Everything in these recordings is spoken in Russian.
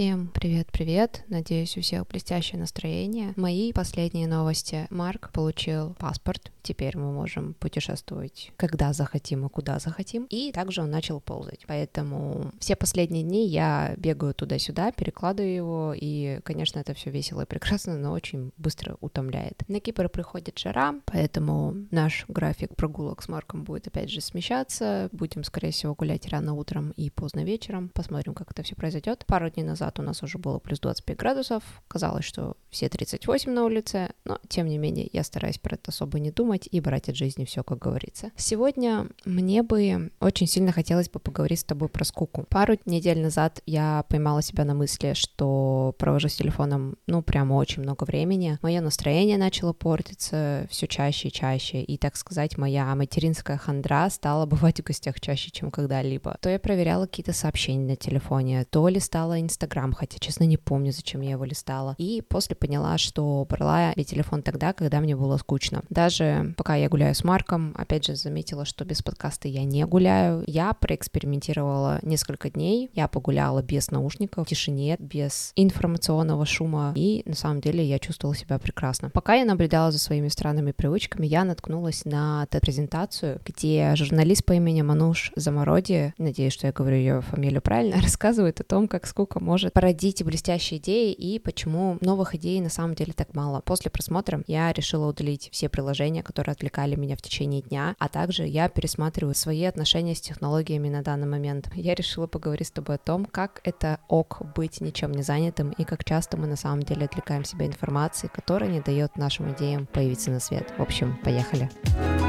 Всем привет-привет! Надеюсь, у всех блестящее настроение. Мои последние новости. Марк получил паспорт. Теперь мы можем путешествовать, когда захотим и куда захотим. И также он начал ползать. Поэтому все последние дни я бегаю туда-сюда, перекладываю его. И, конечно, это все весело и прекрасно, но очень быстро утомляет. На Кипр приходит жара, поэтому наш график прогулок с Марком будет опять же смещаться. Будем, скорее всего, гулять рано утром и поздно вечером. Посмотрим, как это все произойдет. Пару дней назад у нас уже было плюс 25 градусов. Казалось, что все 38 на улице, но тем не менее я стараюсь про это особо не думать и брать от жизни все, как говорится. Сегодня мне бы очень сильно хотелось бы поговорить с тобой про скуку. Пару недель назад я поймала себя на мысли, что провожу с телефоном, ну, прямо очень много времени. Мое настроение начало портиться все чаще и чаще, и, так сказать, моя материнская хандра стала бывать в гостях чаще, чем когда-либо. То я проверяла какие-то сообщения на телефоне, то листала Инстаграм, хотя, честно, не помню, зачем я его листала. И после поняла, что брала я телефон тогда, когда мне было скучно. Даже пока я гуляю с Марком, опять же, заметила, что без подкаста я не гуляю. Я проэкспериментировала несколько дней. Я погуляла без наушников, в тишине, без информационного шума. И на самом деле я чувствовала себя прекрасно. Пока я наблюдала за своими странными привычками, я наткнулась на презентацию, где журналист по имени Мануш Замороди, надеюсь, что я говорю ее фамилию правильно, рассказывает о том, как скука может породить блестящие идеи и почему новых идей на самом деле так мало. После просмотра я решила удалить все приложения, которые отвлекали меня в течение дня, а также я пересматриваю свои отношения с технологиями на данный момент. Я решила поговорить с тобой о том, как это ок быть ничем не занятым и как часто мы на самом деле отвлекаем себя информацией, которая не дает нашим идеям появиться на свет. В общем, поехали. Поехали.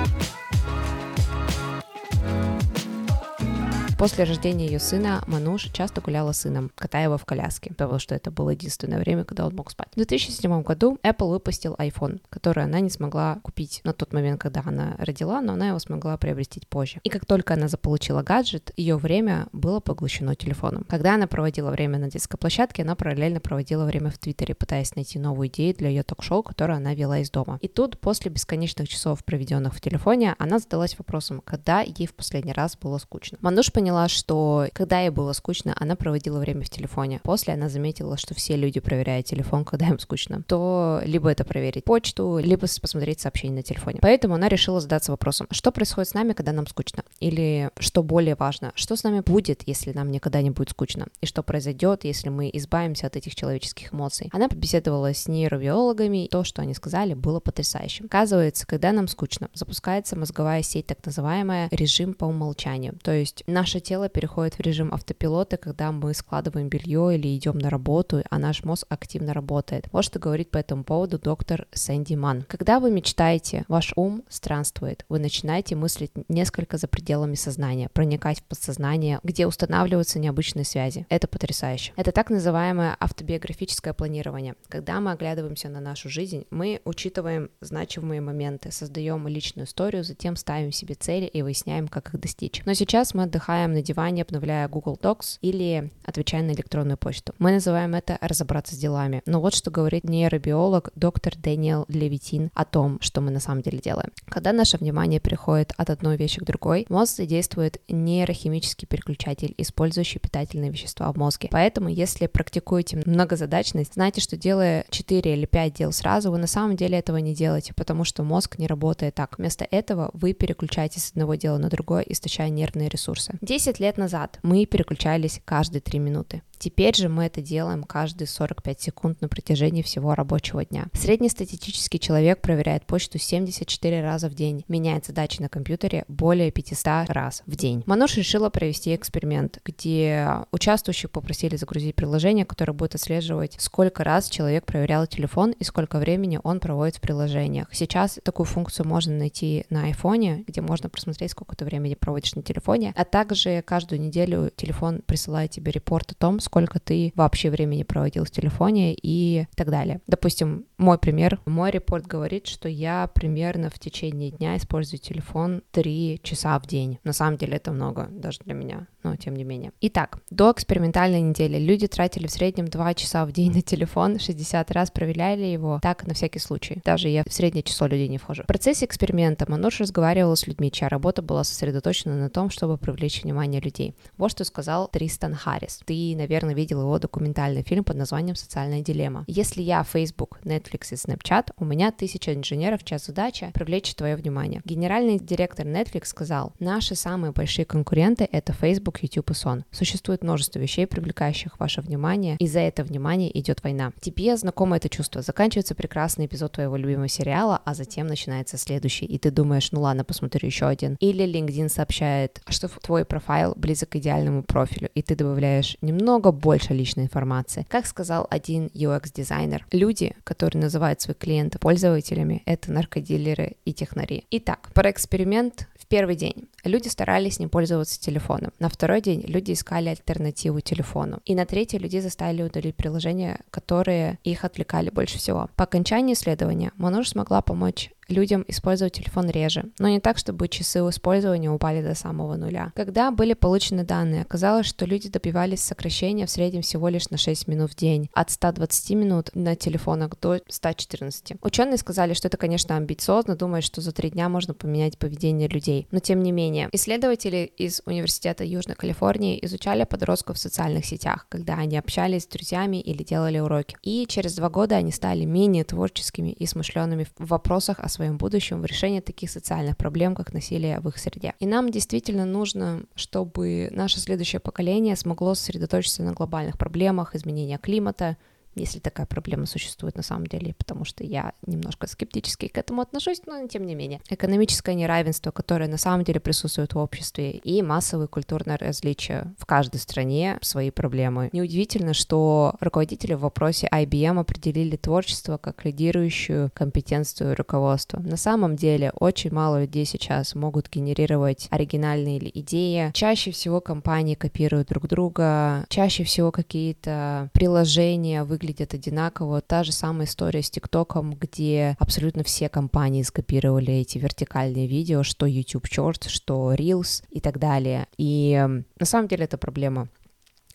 После рождения ее сына Мануш часто гуляла с сыном, катая его в коляске, потому что это было единственное время, когда он мог спать. В 2007 году Apple выпустил iPhone, который она не смогла купить на тот момент, когда она родила, но она его смогла приобрести позже. И как только она заполучила гаджет, ее время было поглощено телефоном. Когда она проводила время на детской площадке, она параллельно проводила время в Твиттере, пытаясь найти новую идею для ее ток-шоу, которое она вела из дома. И тут, после бесконечных часов, проведенных в телефоне, она задалась вопросом, когда ей в последний раз было скучно. Мануш поняла, поняла, что когда ей было скучно, она проводила время в телефоне. После она заметила, что все люди проверяют телефон, когда им скучно. То либо это проверить почту, либо посмотреть сообщения на телефоне. Поэтому она решила задаться вопросом, что происходит с нами, когда нам скучно? Или, что более важно, что с нами будет, если нам никогда не будет скучно? И что произойдет, если мы избавимся от этих человеческих эмоций? Она побеседовала с нейробиологами, и то, что они сказали, было потрясающим. Оказывается, когда нам скучно, запускается мозговая сеть, так называемая режим по умолчанию. То есть наше тело переходит в режим автопилота, когда мы складываем белье или идем на работу, а наш мозг активно работает. Вот что говорит по этому поводу доктор Сэнди Ман. Когда вы мечтаете, ваш ум странствует. Вы начинаете мыслить несколько за пределами сознания, проникать в подсознание, где устанавливаются необычные связи. Это потрясающе. Это так называемое автобиографическое планирование. Когда мы оглядываемся на нашу жизнь, мы учитываем значимые моменты, создаем личную историю, затем ставим себе цели и выясняем, как их достичь. Но сейчас мы отдыхаем на диване, обновляя Google Docs или отвечая на электронную почту. Мы называем это «разобраться с делами». Но вот что говорит нейробиолог доктор Дэниел Левитин о том, что мы на самом деле делаем. Когда наше внимание переходит от одной вещи к другой, мозг задействует нейрохимический переключатель, использующий питательные вещества в мозге. Поэтому, если практикуете многозадачность, знайте, что делая 4 или 5 дел сразу, вы на самом деле этого не делаете, потому что мозг не работает так. Вместо этого вы переключаетесь с одного дела на другое, истощая нервные ресурсы. 10 лет назад мы переключались каждые 3 минуты. Теперь же мы это делаем каждые 45 секунд на протяжении всего рабочего дня. Среднестатистический человек проверяет почту 74 раза в день, меняет задачи на компьютере более 500 раз в день. Мануш решила провести эксперимент, где участвующих попросили загрузить приложение, которое будет отслеживать, сколько раз человек проверял телефон и сколько времени он проводит в приложениях. Сейчас такую функцию можно найти на айфоне, где можно просмотреть, сколько ты времени проводишь на телефоне, а также каждую неделю телефон присылает тебе репорт о том, сколько ты вообще времени проводил в телефоне и так далее. Допустим, мой пример. Мой репорт говорит, что я примерно в течение дня использую телефон 3 часа в день. На самом деле это много даже для меня, но тем не менее. Итак, до экспериментальной недели люди тратили в среднем 2 часа в день на телефон, 60 раз проверяли его, так на всякий случай. Даже я в среднее число людей не вхожу. В процессе эксперимента Мануш разговаривала с людьми, чья работа была сосредоточена на том, чтобы привлечь внимание людей. Вот что сказал Тристан Харрис. Ты, наверное, видел его документальный фильм под названием «Социальная дилемма». Если я Facebook, Netflix и Snapchat, у меня тысяча инженеров, чья задача привлечь твое внимание. Генеральный директор Netflix сказал, наши самые большие конкуренты — это Facebook, YouTube и Сон. Существует множество вещей, привлекающих ваше внимание, и за это внимание идет война. Тебе знакомо это чувство. Заканчивается прекрасный эпизод твоего любимого сериала, а затем начинается следующий, и ты думаешь, ну ладно, посмотрю еще один. Или LinkedIn сообщает, что твой профайл близок к идеальному профилю, и ты добавляешь немного больше личной информации. Как сказал один UX-дизайнер, люди, которые называют своих клиентов пользователями, это наркодилеры и технари. Итак, про эксперимент в первый день. Люди старались не пользоваться телефоном. На второй день люди искали альтернативу телефону. И на третий люди заставили удалить приложения, которые их отвлекали больше всего. По окончании исследования Мануш смогла помочь людям использовать телефон реже, но не так, чтобы часы использования упали до самого нуля. Когда были получены данные, оказалось, что люди добивались сокращения в среднем всего лишь на 6 минут в день, от 120 минут на телефонах до 114. Ученые сказали, что это, конечно, амбициозно, думают, что за три дня можно поменять поведение людей, но тем не менее. Исследователи из Университета Южной Калифорнии изучали подростков в социальных сетях, когда они общались с друзьями или делали уроки. И через два года они стали менее творческими и смышленными в вопросах о своем будущем в решении таких социальных проблем, как насилие в их среде. И нам действительно нужно, чтобы наше следующее поколение смогло сосредоточиться на глобальных проблемах изменения климата, если такая проблема существует на самом деле, потому что я немножко скептически к этому отношусь, но тем не менее. Экономическое неравенство, которое на самом деле присутствует в обществе, и массовые культурные различия в каждой стране свои проблемы. Неудивительно, что руководители в вопросе IBM определили творчество как лидирующую компетенцию руководства. На самом деле очень мало людей сейчас могут генерировать оригинальные идеи. Чаще всего компании копируют друг друга, чаще всего какие-то приложения вы выглядят одинаково. Та же самая история с ТикТоком, где абсолютно все компании скопировали эти вертикальные видео, что YouTube Shorts, что Reels и так далее. И на самом деле это проблема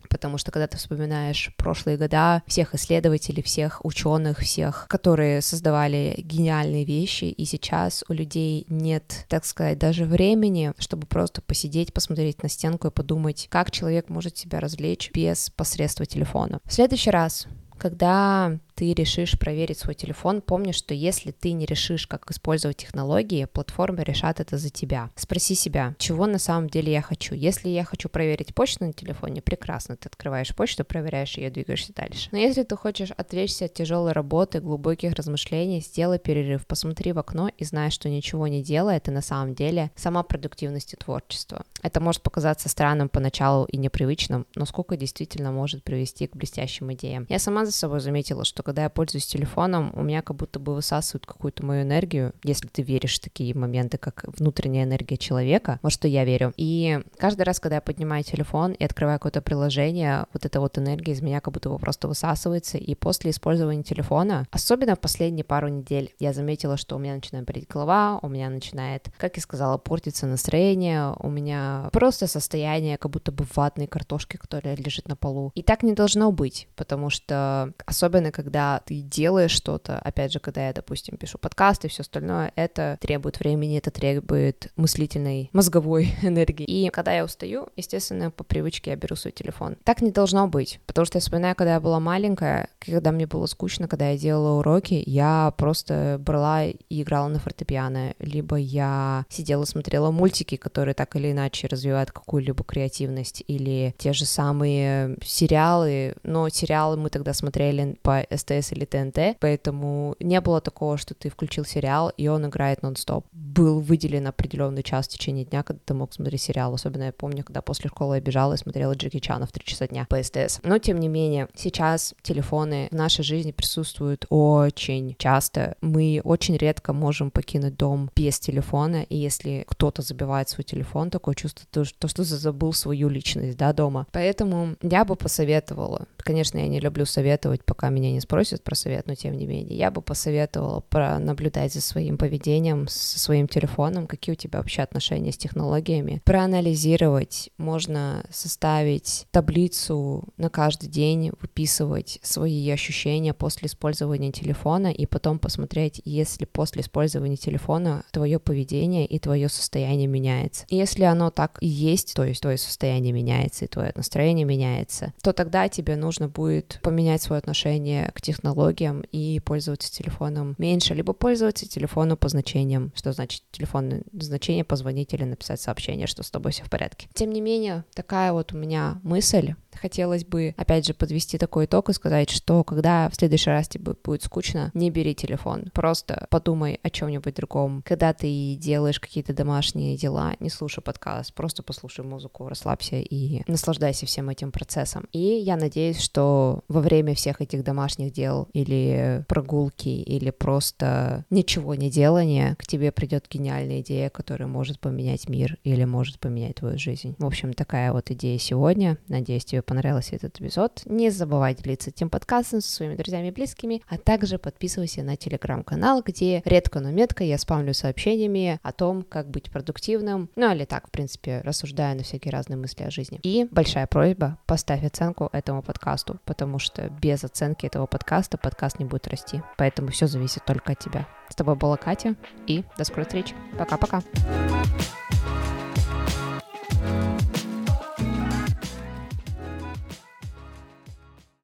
потому что когда ты вспоминаешь прошлые года, всех исследователей, всех ученых, всех, которые создавали гениальные вещи, и сейчас у людей нет, так сказать, даже времени, чтобы просто посидеть, посмотреть на стенку и подумать, как человек может себя развлечь без посредства телефона. В следующий раз когда ты решишь проверить свой телефон, помни, что если ты не решишь, как использовать технологии, платформы решат это за тебя. Спроси себя, чего на самом деле я хочу. Если я хочу проверить почту на телефоне, прекрасно, ты открываешь почту, проверяешь ее, двигаешься дальше. Но если ты хочешь отвлечься от тяжелой работы, глубоких размышлений, сделай перерыв, посмотри в окно и знай, что ничего не делая, это на самом деле сама продуктивность и творчество. Это может показаться странным поначалу и непривычным, но сколько действительно может привести к блестящим идеям. Я сама за собой заметила, что когда я пользуюсь телефоном, у меня как будто бы высасывают какую-то мою энергию, если ты веришь в такие моменты, как внутренняя энергия человека, вот что я верю. И каждый раз, когда я поднимаю телефон и открываю какое-то приложение, вот эта вот энергия из меня как будто бы просто высасывается, и после использования телефона, особенно в последние пару недель, я заметила, что у меня начинает болеть голова, у меня начинает, как я сказала, портиться настроение, у меня просто состояние как будто бы ватной картошки, которая лежит на полу. И так не должно быть, потому что особенно когда ты делаешь что-то, опять же, когда я, допустим, пишу подкаст и все остальное, это требует времени, это требует мыслительной, мозговой энергии. И когда я устаю, естественно, по привычке я беру свой телефон. Так не должно быть, потому что я вспоминаю, когда я была маленькая, когда мне было скучно, когда я делала уроки, я просто брала и играла на фортепиано, либо я сидела, смотрела мультики, которые так или иначе развивают какую-либо креативность, или те же самые сериалы, но сериалы мы тогда смотрели по СТС или ТНТ, поэтому не было такого, что ты включил сериал, и он играет нон-стоп. Был выделен определенный час в течение дня, когда ты мог смотреть сериал. Особенно я помню, когда после школы я бежала и смотрела Джеки Чана в 3 часа дня по СТС. Но, тем не менее, сейчас телефоны в нашей жизни присутствуют очень часто. Мы очень редко можем покинуть дом без телефона, и если кто-то забивает свой телефон, такое чувство, то, что забыл свою личность, да, дома. Поэтому я бы посоветовала, конечно, я не люблю советовать, пока меня не спросят, просят про совет, но тем не менее, я бы посоветовала пронаблюдать за своим поведением, со своим телефоном, какие у тебя вообще отношения с технологиями, проанализировать, можно составить таблицу на каждый день, выписывать свои ощущения после использования телефона и потом посмотреть, если после использования телефона твое поведение и твое состояние меняется. Если оно так и есть, то есть твое состояние меняется и твое настроение меняется, то тогда тебе нужно будет поменять свое отношение к технологиям и пользоваться телефоном меньше, либо пользоваться телефоном по значениям, что значит телефонное значение, позвонить или написать сообщение, что с тобой все в порядке. Тем не менее, такая вот у меня мысль. Хотелось бы, опять же, подвести такой итог и сказать, что когда в следующий раз тебе будет скучно, не бери телефон. Просто подумай о чем-нибудь другом. Когда ты делаешь какие-то домашние дела, не слушай подкаст, просто послушай музыку, расслабься и наслаждайся всем этим процессом. И я надеюсь, что во время всех этих домашних дел или прогулки, или просто ничего не делания, к тебе придет гениальная идея, которая может поменять мир или может поменять твою жизнь. В общем, такая вот идея сегодня. Надеюсь, тебе понравился этот эпизод. Не забывай делиться этим подкастом со своими друзьями и близкими, а также подписывайся на телеграм-канал, где редко, но метко я спамлю сообщениями о том, как быть продуктивным, ну или так, в принципе, рассуждая на всякие разные мысли о жизни. И большая просьба, поставь оценку этому подкасту, потому что без оценки этого подкаста подкаст не будет расти. Поэтому все зависит только от тебя. С тобой была Катя, и до скорой встречи. Пока-пока.